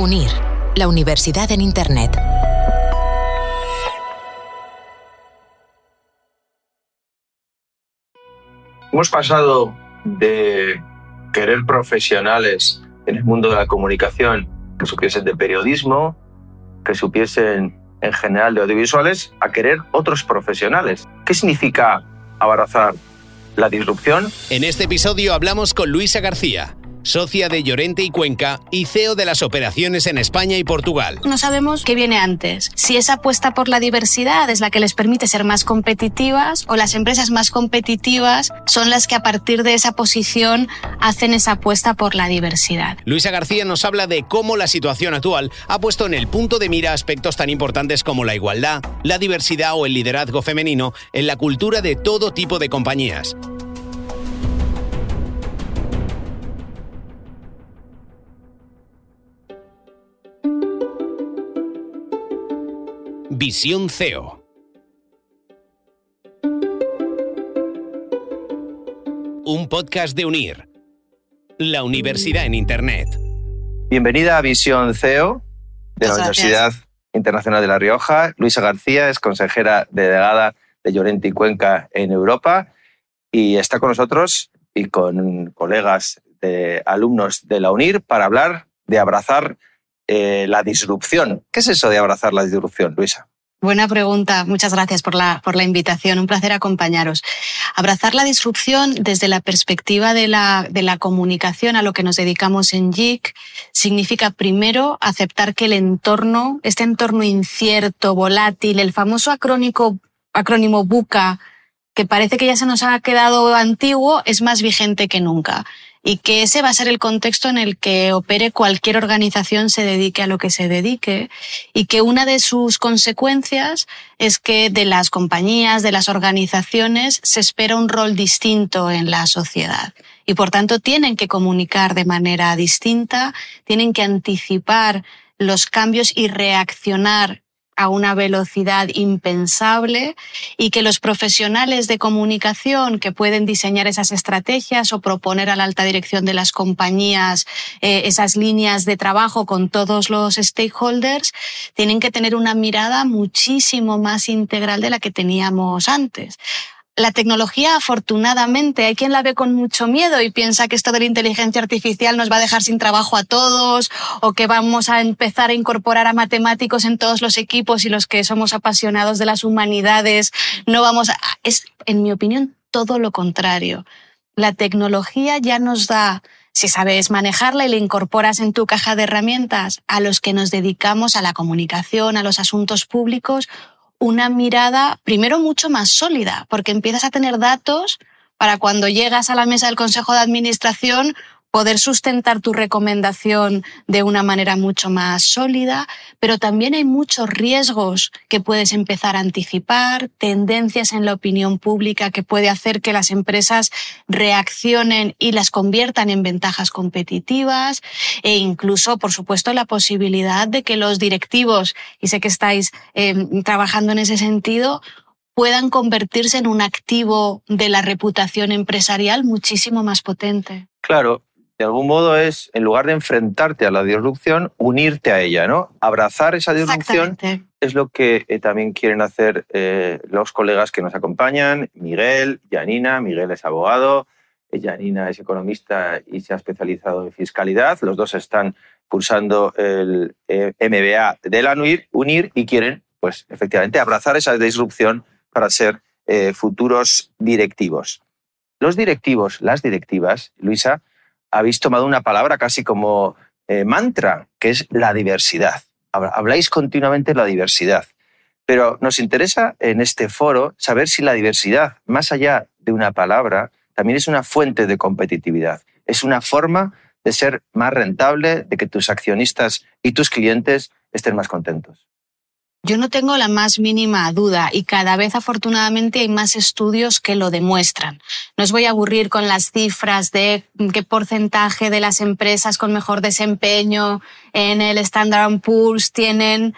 UNIR, la universidad en Internet. Hemos pasado de querer profesionales en el mundo de la comunicación que supiesen de periodismo, que supiesen en general de audiovisuales, a querer otros profesionales. ¿Qué significa abrazar la disrupción? En este episodio hablamos con Luisa García, socia de Llorente y Cuenca y CEO de las operaciones en España y Portugal. No sabemos qué viene antes, si esa apuesta por la diversidad es la que les permite ser más competitivas o las empresas más competitivas son las que a partir de esa posición hacen esa apuesta por la diversidad. Luisa García nos habla de cómo la situación actual ha puesto en el punto de mira aspectos tan importantes como la igualdad, la diversidad o el liderazgo femenino en la cultura de todo tipo de compañías. Visión CEO. Un podcast de UNIR, la universidad en Internet. Bienvenida a Visión CEO de la Universidad Internacional de La Rioja. Luisa García es consejera delegada de Llorente y Cuenca en Europa y está con nosotros y con colegas de alumnos de la UNIR para hablar de abrazar eh, la disrupción. ¿Qué es eso de abrazar la disrupción, Luisa? Buena pregunta. Muchas gracias por la, por la invitación. Un placer acompañaros. Abrazar la disrupción desde la perspectiva de la, de la comunicación a lo que nos dedicamos en JIC significa primero aceptar que el entorno, este entorno incierto, volátil, el famoso acrónico, acrónimo BUCA, que parece que ya se nos ha quedado antiguo, es más vigente que nunca y que ese va a ser el contexto en el que opere cualquier organización se dedique a lo que se dedique y que una de sus consecuencias es que de las compañías, de las organizaciones, se espera un rol distinto en la sociedad. Y por tanto tienen que comunicar de manera distinta, tienen que anticipar los cambios y reaccionar a una velocidad impensable y que los profesionales de comunicación que pueden diseñar esas estrategias o proponer a la alta dirección de las compañías eh, esas líneas de trabajo con todos los stakeholders tienen que tener una mirada muchísimo más integral de la que teníamos antes la tecnología, afortunadamente, hay quien la ve con mucho miedo y piensa que esto de la inteligencia artificial nos va a dejar sin trabajo a todos o que vamos a empezar a incorporar a matemáticos en todos los equipos y los que somos apasionados de las humanidades no vamos a... Es, en mi opinión, todo lo contrario. La tecnología ya nos da si sabes manejarla y la incorporas en tu caja de herramientas a los que nos dedicamos a la comunicación, a los asuntos públicos, una mirada primero mucho más sólida, porque empiezas a tener datos para cuando llegas a la mesa del Consejo de Administración poder sustentar tu recomendación de una manera mucho más sólida, pero también hay muchos riesgos que puedes empezar a anticipar, tendencias en la opinión pública que puede hacer que las empresas reaccionen y las conviertan en ventajas competitivas e incluso, por supuesto, la posibilidad de que los directivos, y sé que estáis eh, trabajando en ese sentido, puedan convertirse en un activo de la reputación empresarial muchísimo más potente. Claro, de algún modo es, en lugar de enfrentarte a la disrupción, unirte a ella, ¿no? Abrazar esa disrupción es lo que eh, también quieren hacer eh, los colegas que nos acompañan, Miguel, Janina. Miguel es abogado, Janina es economista y se ha especializado en fiscalidad. Los dos están cursando el eh, MBA de la UNIR y quieren, pues, efectivamente, abrazar esa disrupción para ser futuros directivos. Los directivos, las directivas, Luisa, habéis tomado una palabra casi como eh, mantra, que es la diversidad. Habláis continuamente de la diversidad. Pero nos interesa en este foro saber si la diversidad, más allá de una palabra, también es una fuente de competitividad. Es una forma de ser más rentable, de que tus accionistas y tus clientes estén más contentos. Yo no tengo la más mínima duda y cada vez afortunadamente hay más estudios que lo demuestran. No os voy a aburrir con las cifras de qué porcentaje de las empresas con mejor desempeño en el Standard Poor's tienen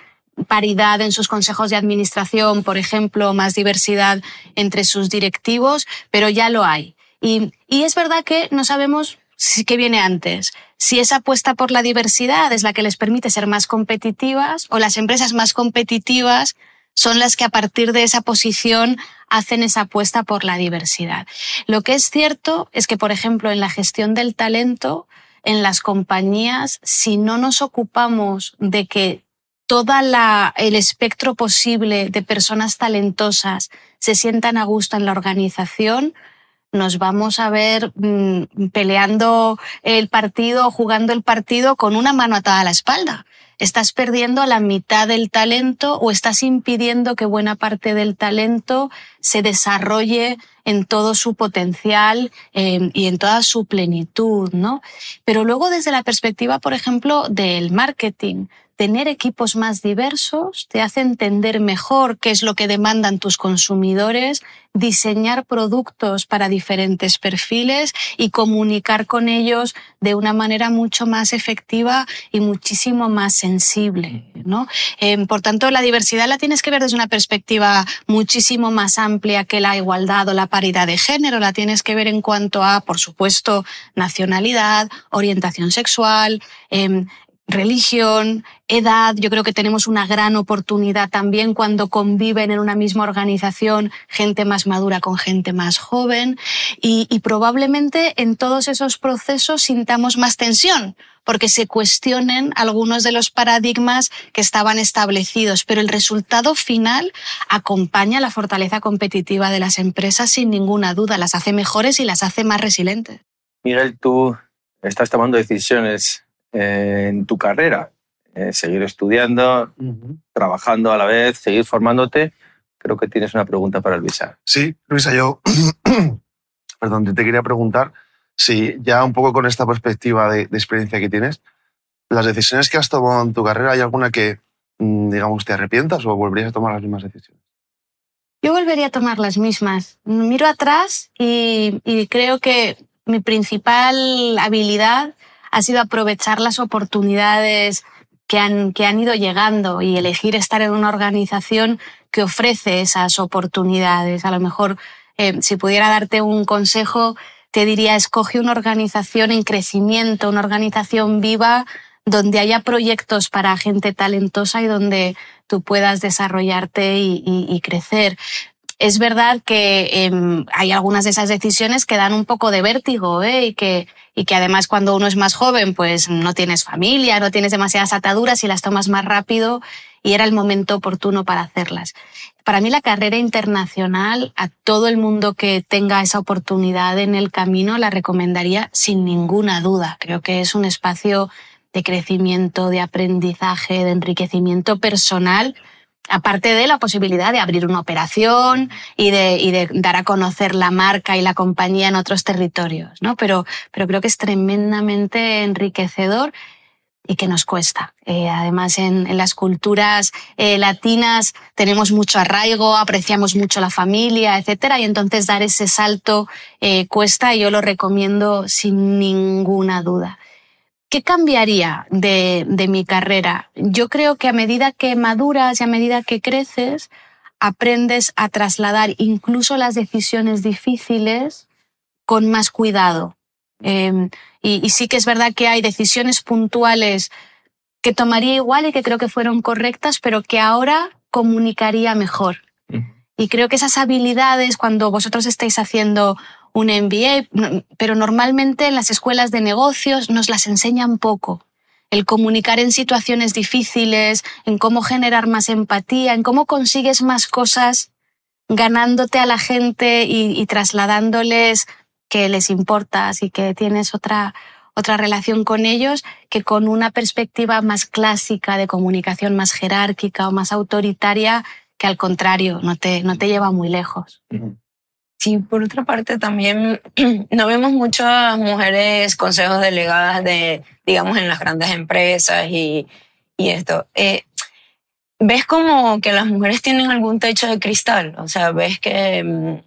paridad en sus consejos de administración, por ejemplo, más diversidad entre sus directivos, pero ya lo hay. Y, y es verdad que no sabemos qué viene antes, si esa apuesta por la diversidad es la que les permite ser más competitivas o las empresas más competitivas son las que a partir de esa posición hacen esa apuesta por la diversidad. Lo que es cierto es que, por ejemplo, en la gestión del talento, en las compañías, si no nos ocupamos de que todo el espectro posible de personas talentosas se sientan a gusto en la organización, nos vamos a ver mm, peleando el partido, jugando el partido con una mano atada a la espalda. Estás perdiendo la mitad del talento o estás impidiendo que buena parte del talento se desarrolle en todo su potencial em, y en toda su plenitud, ¿no? Pero luego desde la perspectiva, por ejemplo, del marketing, tener equipos más diversos te hace entender mejor qué es lo que demandan tus consumidores, diseñar productos para diferentes perfiles y comunicar con ellos de una manera mucho más efectiva y muchísimo más sensible. ¿no? Eh, por tanto, la diversidad la tienes que ver desde una perspectiva muchísimo más amplia que la igualdad o la paridad de género. La tienes que ver en cuanto a, por supuesto, nacionalidad, orientación sexual, eh, religión, edad. Yo creo que tenemos una gran oportunidad también cuando conviven en una misma organización gente más madura con gente más joven y, probablemente en todos esos procesos sintamos más tensión porque se cuestionen algunos de los paradigmas que estaban establecidos, pero el resultado final acompaña la fortaleza competitiva de las empresas sin ninguna duda, las hace mejores y las hace más resilientes. Miguel, tú estás tomando decisiones en tu carrera. Eh, seguir estudiando, trabajando a la vez, seguir formándote. Creo que tienes una pregunta para Luisa. Sí, Luisa, yo, perdón, te quería preguntar si ya un poco con esta perspectiva de, experiencia que tienes, las decisiones que has tomado en tu carrera, ¿hay alguna que, mm, digamos, te arrepientas o volverías a tomar las mismas decisiones? Yo volvería a tomar las mismas. Miro atrás y creo que mi principal habilidad ha sido aprovechar las oportunidades que han, que han ido llegando y elegir estar en una organización que ofrece esas oportunidades. A lo mejor, eh, si pudiera darte un consejo, te diría, escoge una organización en crecimiento, una organización viva donde haya proyectos para gente talentosa y donde tú puedas desarrollarte y, crecer. Es verdad que em, hay algunas de esas decisiones que dan un poco de vértigo ¿eh? y, que, y que además cuando uno es más joven, pues no tienes familia, no tienes demasiadas ataduras y las tomas más rápido y era el momento oportuno para hacerlas. Para mí la carrera internacional, a todo el mundo que tenga esa oportunidad en el camino, la recomendaría sin ninguna duda. Creo que es un espacio de crecimiento, de aprendizaje, de enriquecimiento personal aparte de la posibilidad de abrir una operación y de, dar a conocer la marca y la compañía en otros territorios, ¿no? Pero, pero creo que es tremendamente enriquecedor y que nos cuesta. Eh, además, en, las culturas eh, latinas tenemos mucho arraigo, apreciamos mucho la familia, etcétera, y entonces dar ese salto eh, cuesta y yo lo recomiendo sin ninguna duda. ¿Qué cambiaría de, mi carrera? Yo creo que a medida que maduras y a medida que creces, aprendes a trasladar incluso las decisiones difíciles con más cuidado. Em, y, sí que es verdad que hay decisiones puntuales que tomaría igual y que creo que fueron correctas, pero que ahora comunicaría mejor. Y creo que esas habilidades, cuando vosotros estáis haciendo un MBA, pero normalmente en las escuelas de negocios nos las enseñan poco. El comunicar en situaciones difíciles, en cómo generar más empatía, en cómo consigues más cosas ganándote a la gente y, trasladándoles que les importas y que tienes otra, otra relación con ellos que con una perspectiva más clásica de comunicación más jerárquica o más autoritaria que al contrario no te, no te lleva muy lejos. Sí, por otra parte también no vemos muchas mujeres consejos delegadas de, digamos, en las grandes empresas y, y esto. Eh, ¿Ves como que las mujeres tienen algún techo de cristal? O sea, ¿ves que mm,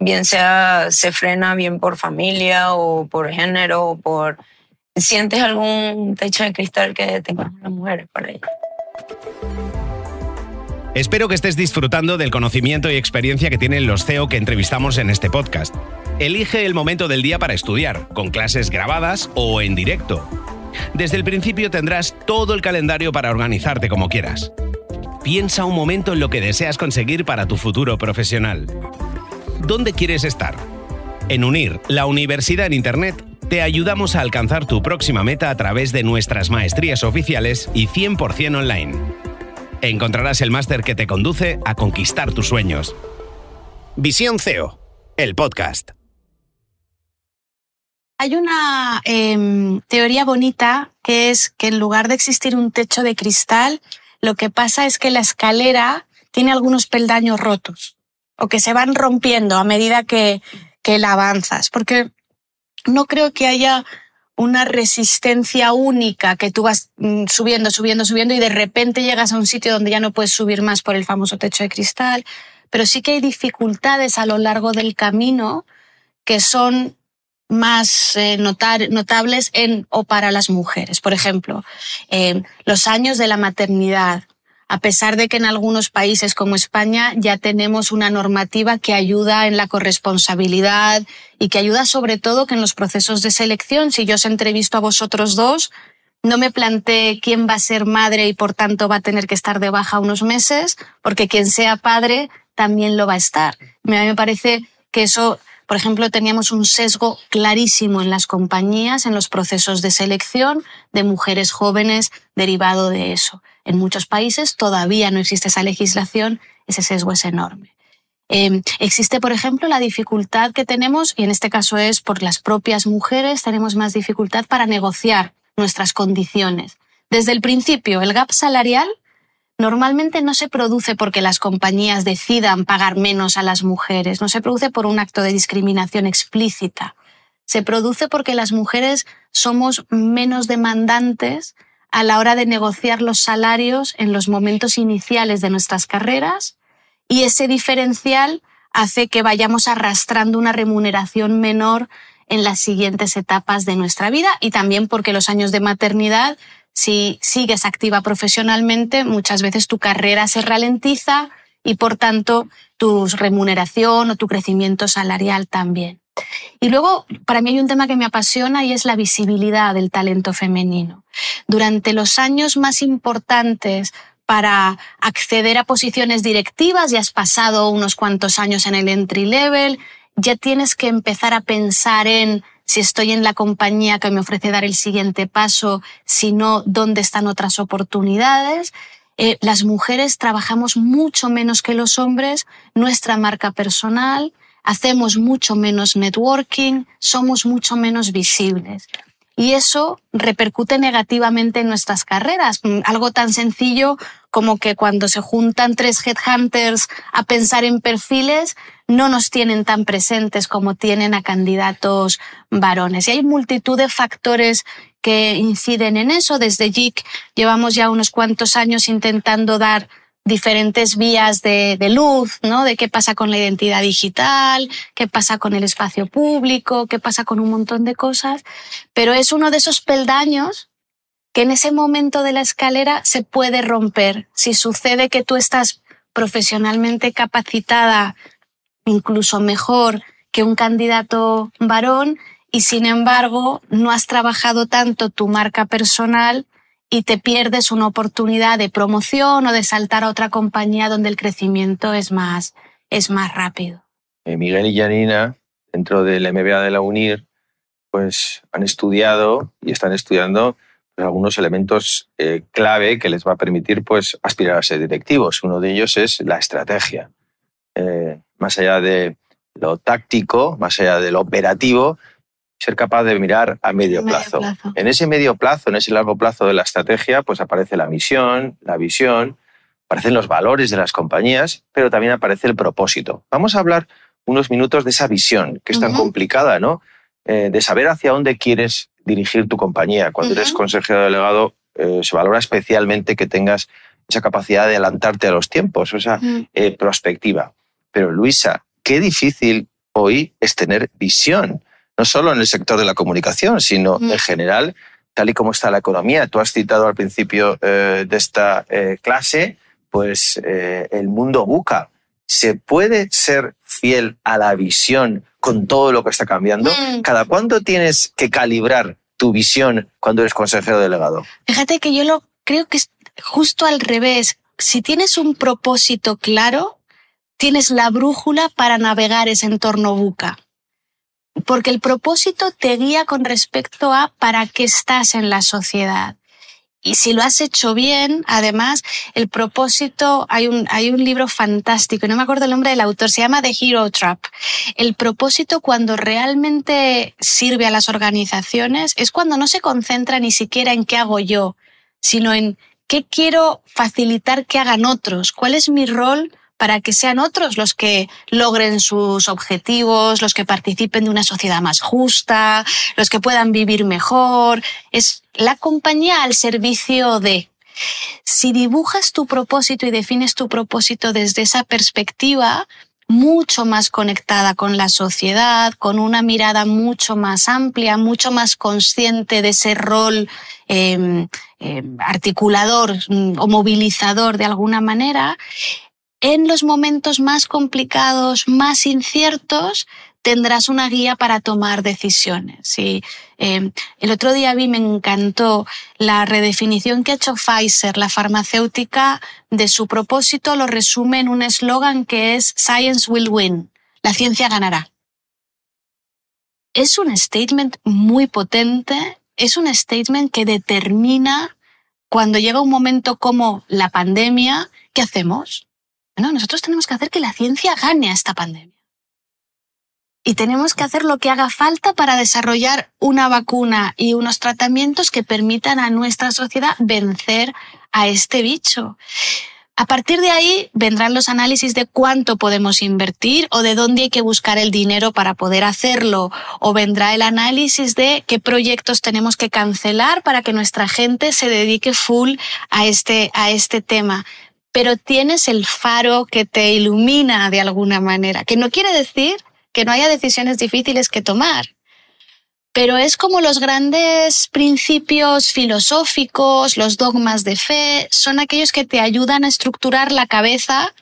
bien sea se frena bien por familia o por género o por... ¿Sientes algún techo de cristal que tengan las mujeres para ello? Espero que estés disfrutando del conocimiento y experiencia que tienen los CEO que entrevistamos en este podcast. Elige el momento del día para estudiar, con clases grabadas o en directo. Desde el principio tendrás todo el calendario para organizarte como quieras. Piensa un momento en lo que deseas conseguir para tu futuro profesional. ¿Dónde quieres estar? En Unir, la universidad en Internet, te ayudamos a alcanzar tu próxima meta a través de nuestras maestrías oficiales y 100% online. Encontrarás el máster que te conduce a conquistar tus sueños. Visión CEO, el podcast. Hay una em, teoría bonita que es que en lugar de existir un techo de cristal, lo que pasa es que la escalera tiene algunos peldaños rotos o que se van rompiendo a medida que, que la avanzas. Porque no creo que haya una resistencia única que tú vas mm, subiendo, subiendo, subiendo y de repente llegas a un sitio donde ya no puedes subir más por el famoso techo de cristal, pero sí que hay dificultades a lo largo del camino que son más eh, notables en o para las mujeres. Por ejemplo, eh, los años de la maternidad, a pesar de que en algunos países como España ya tenemos una normativa que ayuda en la corresponsabilidad y que ayuda sobre todo que en los procesos de selección, si yo os entrevisto a vosotros dos, no me planteé quién va a ser madre y por tanto va a tener que estar de baja unos meses, porque quien sea padre también lo va a estar. A mí me parece que eso por ejemplo, teníamos un sesgo clarísimo en las compañías, en los procesos de selección de mujeres jóvenes derivado de eso. En muchos países todavía no existe esa legislación, ese sesgo es enorme. Em, existe, por ejemplo, la dificultad que tenemos, y en este caso es por las propias mujeres, tenemos más dificultad para negociar nuestras condiciones. Desde el principio, el gap salarial normalmente no se produce porque las compañías decidan pagar menos a las mujeres, no se produce por un acto de discriminación explícita. Se produce porque las mujeres somos menos demandantes a la hora de negociar los salarios en los momentos iniciales de nuestras carreras y ese diferencial hace que vayamos arrastrando una remuneración menor en las siguientes etapas de nuestra vida y también porque los años de maternidad si sigues activa profesionalmente, muchas veces tu carrera se ralentiza y por tanto tu remuneración o tu crecimiento salarial también. Y luego, para mí hay un tema que me apasiona y es la visibilidad del talento femenino. Durante los años más importantes para acceder a posiciones directivas, ya has pasado unos cuantos años en el entry level, ya tienes que empezar a pensar en si estoy en la compañía que me ofrece dar el siguiente paso, si no, dónde están otras oportunidades. Eh, las mujeres trabajamos mucho menos que los hombres, nuestra marca personal, hacemos mucho menos networking, somos mucho menos visibles. Y eso repercute negativamente en nuestras carreras. Mm, algo tan sencillo como que cuando se juntan tres headhunters a pensar en perfiles, no nos tienen tan presentes como tienen a candidatos varones. Y hay multitud de factores que inciden en eso. Desde JIC llevamos ya unos cuantos años intentando dar diferentes vías de, luz, ¿no? De qué pasa con la identidad digital, qué pasa con el espacio público, qué pasa con un montón de cosas. Pero es uno de esos peldaños que en ese momento de la escalera se puede romper. Si sucede que tú estás profesionalmente capacitada incluso mejor que un candidato varón y sin embargo no has trabajado tanto tu marca personal y te pierdes una oportunidad de promoción o de saltar a otra compañía donde el crecimiento es más, es más rápido. Eh, Miguel y Janina, dentro del MBA de la UNIR, pues han estudiado y están estudiando pues, algunos elementos eh, clave que les va a permitir pues, aspirar a ser directivos. Uno de ellos es la estrategia. Eh, más allá de lo táctico, más allá de lo operativo, ser capaz de mirar a medio, plazo. En ese medio plazo, en ese largo plazo de la estrategia, pues aparece la misión, la visión, aparecen los valores de las compañías, pero también aparece el propósito. Vamos a hablar unos minutos de esa visión, que es tan complicada, ¿no? Eh, de saber hacia dónde quieres dirigir tu compañía. Cuando eres consejero delegado, eh, se valora especialmente que tengas esa capacidad de adelantarte a los tiempos, esa eh, perspectiva. Pero Luisa, qué difícil hoy es tener visión, no solo en el sector de la comunicación, sino en general, tal y como está la economía. Tú has citado al principio eh, de esta eh, clase, pues eh, el mundo buca. ¿Se puede ser fiel a la visión con todo lo que está cambiando? ¿Cada cuánto tienes que calibrar tu visión cuando eres consejero delegado? Fíjate que yo lo creo que es justo al revés. Si tienes un propósito claro, tienes la brújula para navegar ese entorno buca. Porque el propósito te guía con respecto a para qué estás en la sociedad. Y si lo has hecho bien, además, el propósito, hay un, hay un libro fantástico, no me acuerdo el nombre del autor, se llama The Hero Trap. El propósito cuando realmente sirve a las organizaciones es cuando no se concentra ni siquiera en qué hago yo, sino en qué quiero facilitar que hagan otros, cuál es mi rol para que sean otros los que logren sus objetivos, los que participen de una sociedad más justa, los que puedan vivir mejor. Es la compañía al servicio de. Si dibujas tu propósito y defines tu propósito desde esa perspectiva, mucho más conectada con la sociedad, con una mirada mucho más amplia, mucho más consciente de ese rol em, em, articulador mm, o movilizador de alguna manera, en los momentos más complicados, más inciertos, tendrás una guía para tomar decisiones. Eh, el otro día vi, me encantó la redefinición que ha hecho Pfizer, la farmacéutica, de su propósito, lo resume en un eslogan que es Science will win, la ciencia ganará. Es un statement muy potente, es un statement que determina cuando llega un momento como la pandemia, ¿qué hacemos? No, nosotros tenemos que hacer que la ciencia gane a esta pandemia. Y tenemos que hacer lo que haga falta para desarrollar una vacuna y unos tratamientos que permitan a nuestra sociedad vencer a este bicho. A partir de ahí vendrán los análisis de cuánto podemos invertir o de dónde hay que buscar el dinero para poder hacerlo. O vendrá el análisis de qué proyectos tenemos que cancelar para que nuestra gente se dedique full a este, a este tema pero tienes el faro que te ilumina de alguna manera, que no quiere decir que no haya decisiones difíciles que tomar, pero es como los grandes principios filosóficos, los dogmas de fe, son aquellos que te ayudan a estructurar la cabeza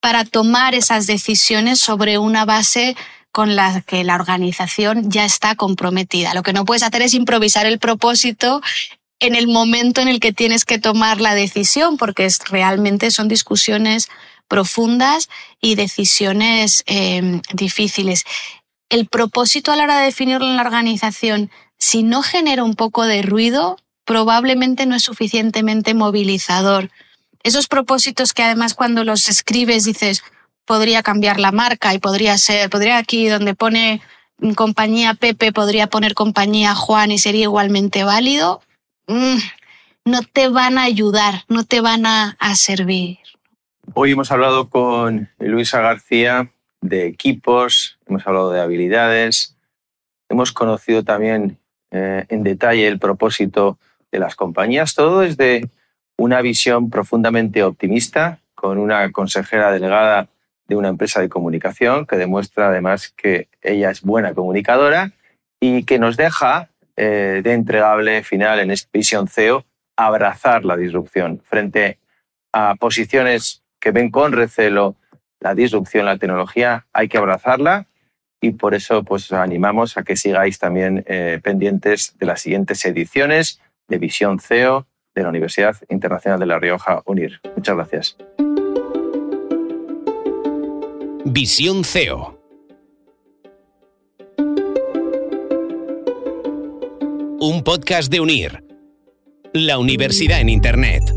para tomar esas decisiones sobre una base con la que la organización ya está comprometida. Lo que no puedes hacer es improvisar el propósito en el momento en el que tienes que tomar la decisión, porque es, realmente son discusiones profundas y decisiones em, difíciles. El propósito a la hora de definirlo en la organización, si no genera un poco de ruido, probablemente no es suficientemente movilizador. Esos propósitos que además cuando los escribes dices, podría cambiar la marca y podría ser, podría aquí donde pone compañía Pepe, podría poner compañía Juan y sería igualmente válido, Mm, no te van a ayudar, no te van a, servir. Hoy hemos hablado con Luisa García de equipos, hemos hablado de habilidades, hemos conocido también eh, en detalle el propósito de las compañías, todo desde una visión profundamente optimista, con una consejera delegada de una empresa de comunicación que demuestra además que ella es buena comunicadora y que nos deja eh, de entregable final en esta visión CEO, abrazar la disrupción frente a posiciones que ven con recelo la disrupción, la tecnología, hay que abrazarla y por eso pues animamos a que sigáis también eh, pendientes de las siguientes ediciones de Visión CEO de la Universidad Internacional de La Rioja UNIR. Muchas gracias. Visión CEO un podcast de UNIR, la universidad en Internet.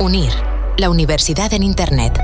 UNIR, la universidad en Internet.